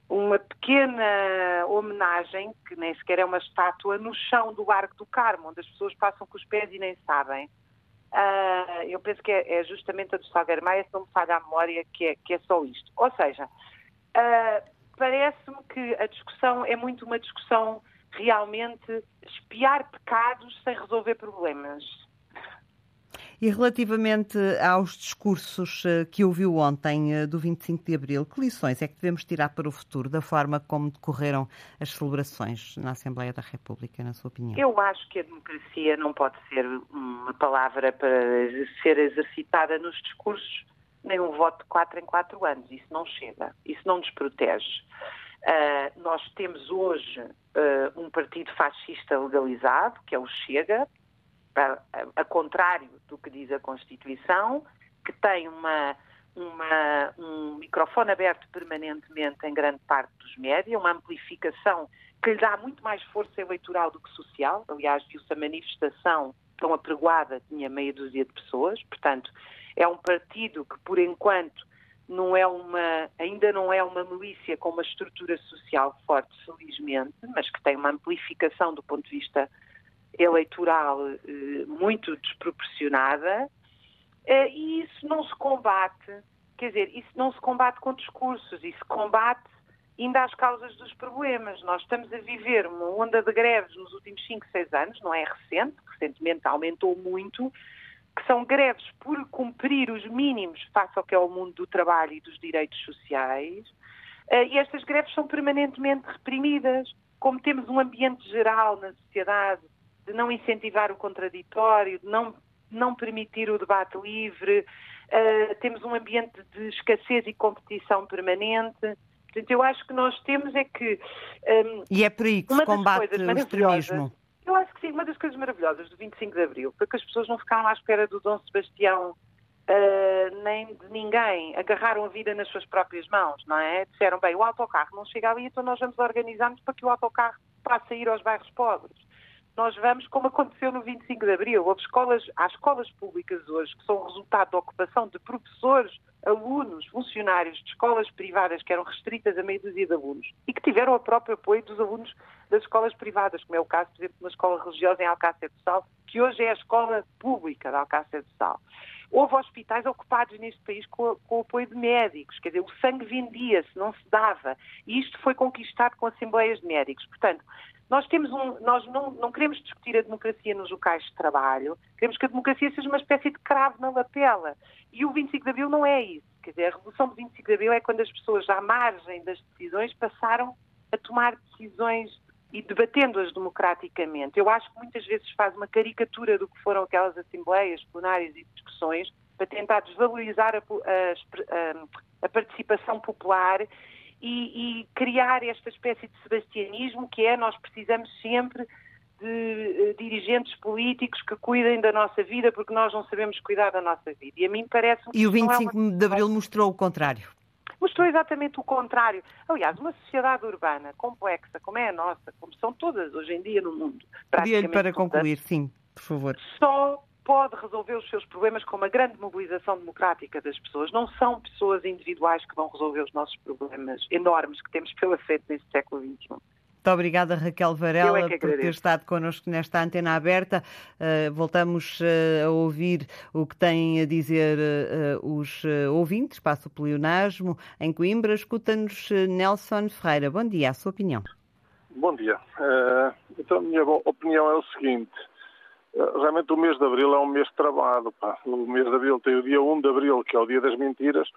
uma pequena homenagem, que nem sequer é uma estátua, no chão do Largo do Carmo, onde as pessoas passam com os pés e nem sabem. Uh, eu penso que é, é, justamente a do Salgueiro Maia, se não me falha a memória, que é, que é só isto. Ou seja, uh, parece-me que a discussão é muito uma discussão realmente espiar pecados sem resolver problemas. E relativamente aos discursos eh, que ouviu ontem eh, do 25 de Abril, que lições é que devemos tirar para o futuro da forma como decorreram as celebrações na Assembleia da República, na sua opinião? Eu acho que a democracia não pode ser uma palavra para ser exercitada nos discursos, nem um voto de quatro em quatro anos. Isso não chega, isso não nos protege. Uh, nós temos hoje uh, um partido fascista legalizado, que é o Chega, a, a, a, contrário do que diz a Constituição, que tem uma, uma, um microfone aberto permanentemente em grande parte dos médias, uma amplificação que lhe dá muito mais força eleitoral do que social. Aliás, viu-se a manifestação tão apregoada, tinha meia dúzia de pessoas, portanto, é um partido que, por enquanto, não é uma, ainda não é uma milícia com uma estrutura social forte, felizmente, mas que tem uma amplificação do ponto de vista eleitoral eh, muito desproporcionada, eh, e isso não se combate, quer dizer, isso não se combate com discursos, isso combate ainda as causas dos problemas. Nós estamos a viver uma onda de greves nos últimos 5, 6 anos, não é recente, recentemente aumentou muito, que são greves por cumprir os mínimos face ao que é o mundo do trabalho e dos direitos sociais, eh, e estas greves são permanentemente reprimidas. Como temos um ambiente geral na sociedade de não incentivar o contraditório, de não, não permitir o debate livre, uh, temos um ambiente de escassez e competição permanente. Portanto, eu acho que nós temos é que. Um, ehm, e é por aí que se combate o extremismo. Eu acho que sim, uma das coisas maravilhosas do 25 de Abril foi que as pessoas não ficaram à espera do Dom Sebastião uh, nem de ninguém, agarraram a vida nas suas próprias mãos, não é? Disseram, bem, o autocarro não chega ali, então nós vamos organizar-nos para que o autocarro passe a ir aos bairros pobres. Nós vamos, como aconteceu no 25 de Abril, houve escolas, há escolas públicas hoje que são resultado da ocupação de professores, alunos, funcionários de escolas privadas que eram restritas a meia dúzia de alunos e que tiveram o próprio apoio dos alunos das escolas privadas, como é o caso, por exemplo, de uma escola religiosa em Alcácer do Sal, que hoje é a escola pública de Alcácer do Sal. Houve hospitais ocupados neste país com, com o apoio de médicos, quer dizer, o sangue vendia-se, não se dava. E isto foi conquistado com assembleias de médicos. Portanto, nós, temos um, nós não, não, queremos discutir a democracia nos locais de trabalho, queremos que a democracia seja uma espécie de cravo na lapela. E o 25 de Abril não é isso. Quer dizer, a Revolução do 25 de Abril é quando as pessoas, à margem das decisões, passaram a tomar decisões e debatendo-as democraticamente. Eu acho que muitas vezes faz uma caricatura do que foram aquelas assembleias, plenárias e discussões para tentar desvalorizar a, a, a participação popular e, e, criar esta espécie de sebastianismo que é nós precisamos sempre de uh, dirigentes políticos que cuidem da nossa vida porque nós não sabemos cuidar da nossa vida. E a mim parece E o 25 é uma... de Abril mostrou o contrário. Mostrou exatamente o contrário. Aliás, uma sociedade urbana complexa, como é a nossa, como são todas hoje em dia no mundo. Pedia-lhe para concluir, sim, por favor. Só pode resolver os seus problemas com uma grande mobilização democrática das pessoas. Não são pessoas individuais que vão resolver os nossos problemas enormes que temos pela frente neste século XXI. Muito obrigada, Raquel Varela, é por ter estado connosco nesta antena aberta. Uh, voltamos uh, a ouvir o que têm a dizer uh, os ouvintes. Passo o pleonasmo em Coimbra. Escuta-nos Nelson Ferreira. Bom dia, a sua opinião. Bom dia. então, a minha opinião é o seguinte. Realmente o mês de Abril é um mês travado. Pá. O mês de Abril tem o dia 1 de Abril, que é o dia das mentiras,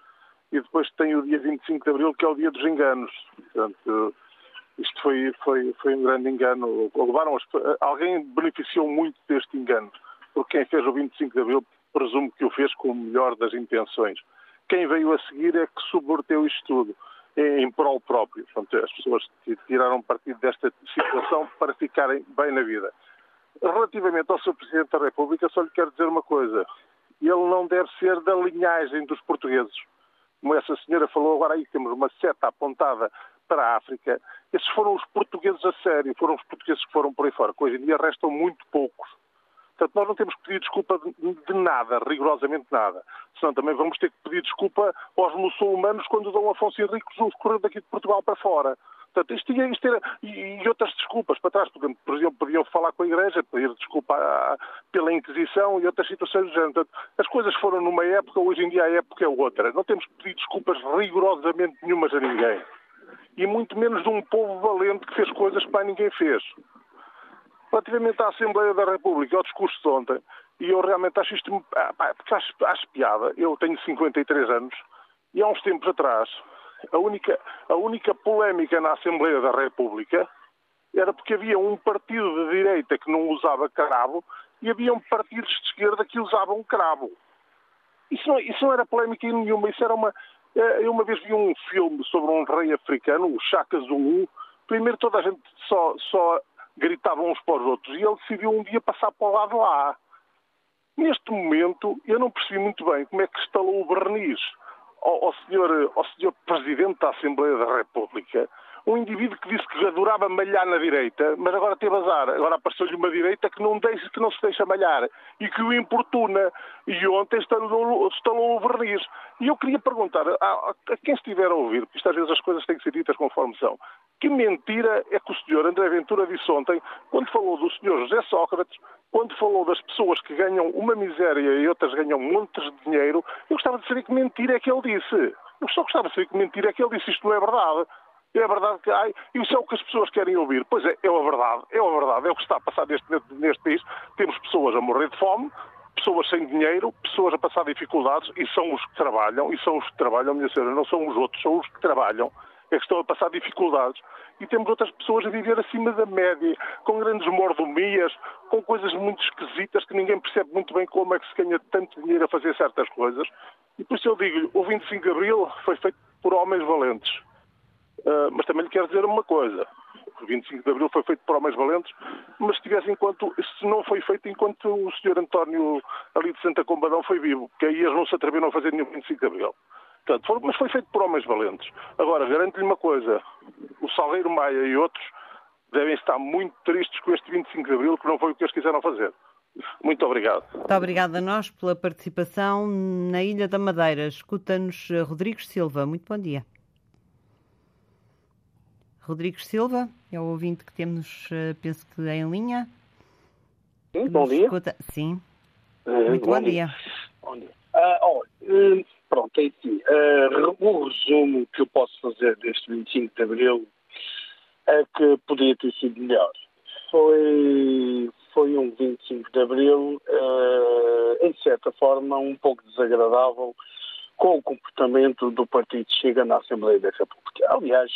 e depois tem o dia 25 de Abril, que é o dia dos enganos. Portanto, isto foi, foi, foi um grande engano. Levaram as, alguém beneficiou muito deste engano, porque quem fez o 25 de Abril presumo que o fez com o melhor das intenções. Quem veio a seguir é que subverteu isto tudo em prol próprio. Portanto, as pessoas tiraram partido desta situação para ficarem bem na vida. Relativamente ao Sr. Presidente da República, só lhe quero dizer uma coisa. Ele não deve ser da linhagem dos portugueses. Como essa senhora falou agora aí, temos uma seta apontada para a África. Esses foram os portugueses a sério, foram os portugueses que foram por aí fora, que hoje em dia restam muito poucos. Portanto, nós não temos que pedir desculpa de, nada, rigorosamente nada. Senão também vamos ter que pedir desculpa aos muçulmanos quando Dom Afonso Henrique nos correu daqui de Portugal para fora. Portanto, isto, isto era, e, e, outras desculpas para trás, por exemplo, podiam falar com a Igreja, pedir desculpa à, pela Inquisição e outras situações do género. Portanto, as coisas foram numa época, hoje em dia a época é outra. Não temos que pedir desculpas rigorosamente nenhumas a ninguém e muito menos de um povo valente que fez coisas que ninguém fez. Relativamente à Assembleia da República, ao discurso de ontem, e eu realmente acho isto, ah, porque acho, acho piada, eu tenho 53 anos, e há uns tempos atrás, a única, a única polémica na Assembleia da República era porque havia um partido de direita que não usava cravo e havia um partidos de esquerda que usavam cravo. Isso não, isso não era polémica nenhuma, isso era uma, é, eu uma vez vi um filme sobre um rei africano, o Shaka Zulu. Primeiro toda a gente só, só gritava uns para os outros e ele decidiu um dia passar para o lado lá. Neste momento, eu não percebi muito bem como é que instalou o verniz ao, ao, senhor, ao senhor Presidente da Assembleia da República um indivíduo que disse que adorava malhar na direita, mas agora teve azar. Agora apareceu-lhe uma direita que não, deixa, que não se deixa malhar e que o importuna. E ontem instalou o verniz. E eu queria perguntar a, a, quem estiver a ouvir, porque isto às vezes as coisas têm que ser ditas conforme são, que mentira é que o senhor André Ventura disse ontem, quando falou do senhor José Sócrates, quando falou das pessoas que ganham uma miséria e outras ganham montes de dinheiro, eu gostava de saber que mentira é que ele disse. Eu só gostava de saber que mentira é que ele disse. Isto não é verdade. É verdade que ai, isso é o que as pessoas querem ouvir. Pois é, é a verdade, é a verdade, é o que está a passar neste, neste país. Temos pessoas a morrer de fome, pessoas sem dinheiro, pessoas a passar dificuldades e são os que trabalham, e são os que trabalham, minha senhora, não são os outros, são os que trabalham, é que estão a passar dificuldades. E temos outras pessoas a viver acima da média, com grandes mordomias, com coisas muito esquisitas que ninguém percebe muito bem como é que se ganha tanto dinheiro a fazer certas coisas. E por isso eu digo-lhe, o 25 de Abril foi feito por homens valentes. Uh, mas também lhe quero dizer uma coisa. O 25 de Abril foi feito por homens valentes, mas se tivesse enquanto, se não foi feito enquanto o Sr. António ali de Santa Combadão foi vivo, porque aí eles não se atreveram a fazer nenhum 25 de Abril. Portanto, foi, mas foi feito por homens valentes. Agora, garanto-lhe uma coisa, o Salgueiro Maia e outros devem estar muito tristes com este 25 de Abril, que não foi o que eles quiseram fazer. Muito obrigado. Muito obrigada a nós pela participação na Ilha da Madeira. Escuta-nos Rodrigues Silva. Muito bom dia. Rodrigues Silva, é o ouvinte que temos, eh, penso que em linha. Sim, bom dia. Escuta... Sim. Uh, Muito bom, bom dia. dia. Bom dia. Uh, uh, pronto, é assim. o resumo que eu posso fazer deste 25 de Abril é que podia ter sido melhor. Foi, foi um 25 de Abril, em certa forma, um pouco desagradável com o comportamento do Partido Chega na Assembleia da República. Aliás,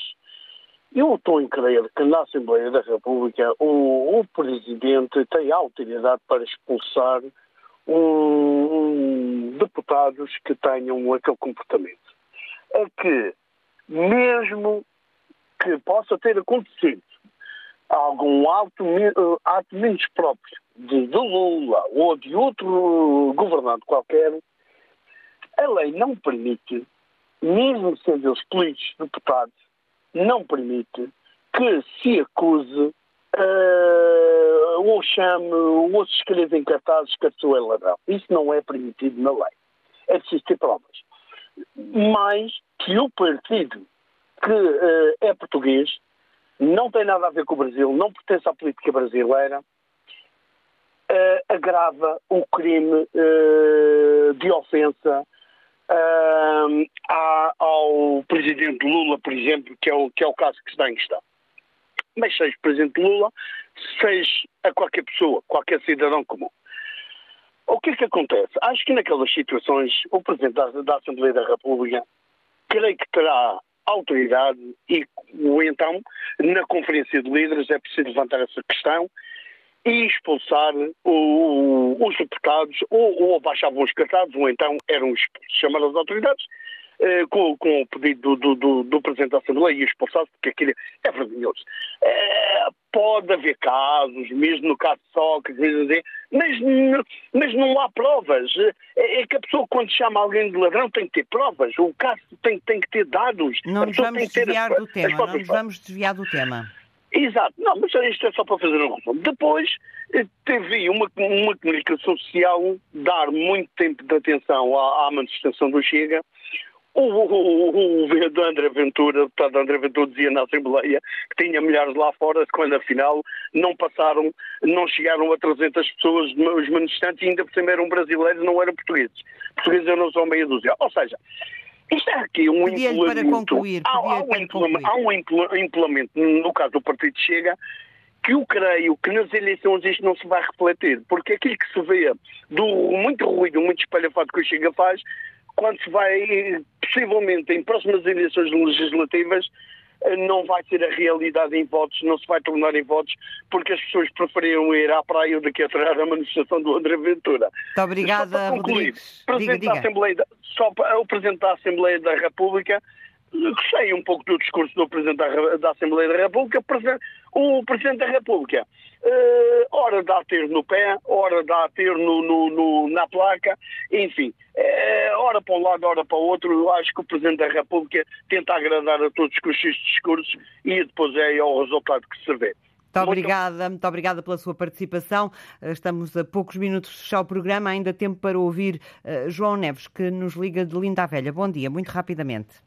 eu estou em crer que na Assembleia da República o, o Presidente tem autoridade para expulsar um, um, deputados que tenham aquele comportamento. É que, mesmo que possa ter acontecido algum ato, ato menos próprio de, de Lula ou de outro governante qualquer, a lei não permite, mesmo sendo eles políticos deputados, não permite que se acuse uh, ou chame, ou se escreve em cartazes que a pessoa é ladrão. Isso não é permitido na lei. É preciso ter provas. Mais que o partido que uh, é português não tem nada a ver com o Brasil, não pertence à política brasileira, uh, agrava o crime de ofensa uh, ao presidente Lula, por exemplo, que é, o, que é o caso que está em questão. Mas seja o presidente Lula, seja a qualquer pessoa, qualquer cidadão comum. O que é que acontece? Acho que naquelas situações o Presidente da, da Assembleia da República creio que terá autoridade e ou então na Conferência de Líderes é preciso levantar essa questão e expulsar o, os deputados, ou, ou abaixavam os cartazes, ou então eram expulsos. Chamar as autoridades eh, com, com, o pedido do, do, do, Presidente da Assembleia e expulsado, porque aquilo é vergonhoso. Eh, pode haver casos, mesmo no caso de Sócrates, mas, mas não há provas. É, é que a pessoa, quando chama alguém de ladrão, tem que ter provas. O caso tem, tem que ter dados. Não nos vamos desviar as, do tema. Não nos vamos desviar do tema. Exato. Não, mas isto é só para fazer um resumo. Depois, eh, teve uma, uma comunicação social dar muito tempo de atenção à, à manifestação do Chega. O, o, o, vereador André Ventura, o deputado André Ventura dizia na Assembleia que tinha milhares lá fora, quando afinal não passaram, não chegaram a 300 pessoas, os manifestantes, ainda por cima eram brasileiros, não eram portugueses. Portugueses eram só meia dúzia. Ou seja, isto é aqui um implemento. Para concluir, há, há, um há um implemento, no caso do Partido Chega, que eu creio que nas eleições isto não se vai refletir, porque aquilo que se vê do muito ruído, muito espalhafato que o Chega faz, quando se vai, possivelmente, em próximas eleições legislativas, não vai ser a realidade em votos, não se vai tornar em votos, porque as pessoas preferiram ir à praia do que aturar a manifestação do André Ventura. Muito obrigada, concluir, Presidente diga, diga. Da Assembleia, só para, o Presidente da Assembleia da República, gostei um pouco do discurso do Presidente da, da Assembleia da República, o Presidente da República Uh, ora dá ter no pé, ora dá ter no, no, no, na placa, enfim, uh, ora para um lado, ora para o outro. Eu acho que o Presidente da República tenta agradar a todos com os seus discursos e depois é o resultado que se vê. Muito obrigada, muito obrigada pela sua participação. Eh, estamos a poucos minutos de fechar o programa, ainda tempo para ouvir João Neves, que nos liga de Linda a Velha. Bom dia, muito rapidamente.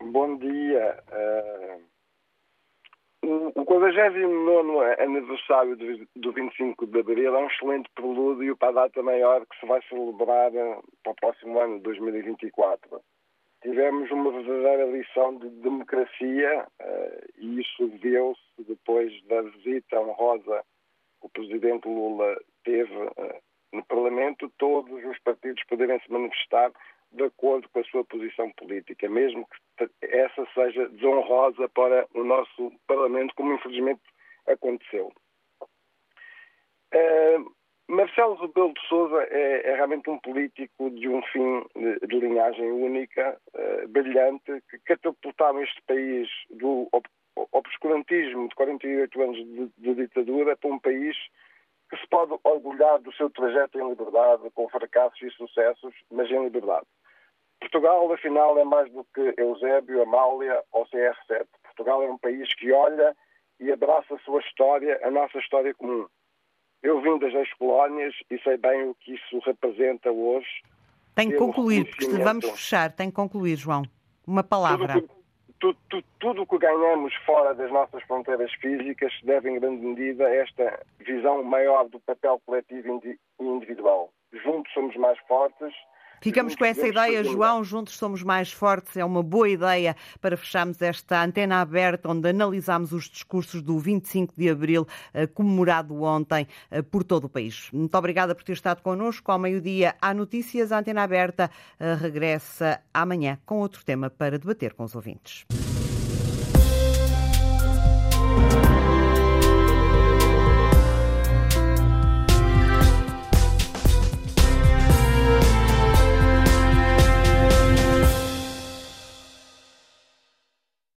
Bom dia. Uh, o 49 aniversário do 25 de Abril é um excelente prelúdio para a data maior que se vai celebrar eh, para o próximo ano, 2024. Tivemos uma verdadeira lição de democracia eh, e isso viu-se depois da visita honrosa que o presidente Lula teve eh, no Parlamento, todos os partidos poderem se manifestar de acordo com a sua posição política, mesmo que essa seja desonrosa para o nosso Parlamento, como infelizmente aconteceu. Uh, Marcelo Rebelo de Sousa é, é, realmente um político de um fim de, de linhagem única, uh, brilhante, que catapultava este país do obscurantismo de 48 anos de, de ditadura para um país que se pode orgulhar do seu trajeto em liberdade, com fracassos e sucessos, mas em liberdade. Portugal, afinal, é mais do que Eusébio, Amália ou CR7. Portugal é um país que olha e abraça a sua história, a nossa história comum. Eu vim das ex-colónias e sei bem o que isso representa hoje. Tem que concluir, porque vamos fechar. Tem que concluir, João. Uma palavra. Tudo o que ganhamos fora das nossas fronteiras físicas deve, em grande medida, a esta visão maior do papel coletivo e individual. Juntos somos mais fortes Ficamos com essa ideia, João, juntos somos mais fortes, é uma boa ideia para fecharmos esta antena aberta, onde analisámos os discursos do 25 de Abril, eh, comemorado ontem eh, por todo o país. Muito obrigada por ter estado connosco. Ao meio-dia há notícias, a antena aberta eh, regressa amanhã com outro tema para debater com os ouvintes.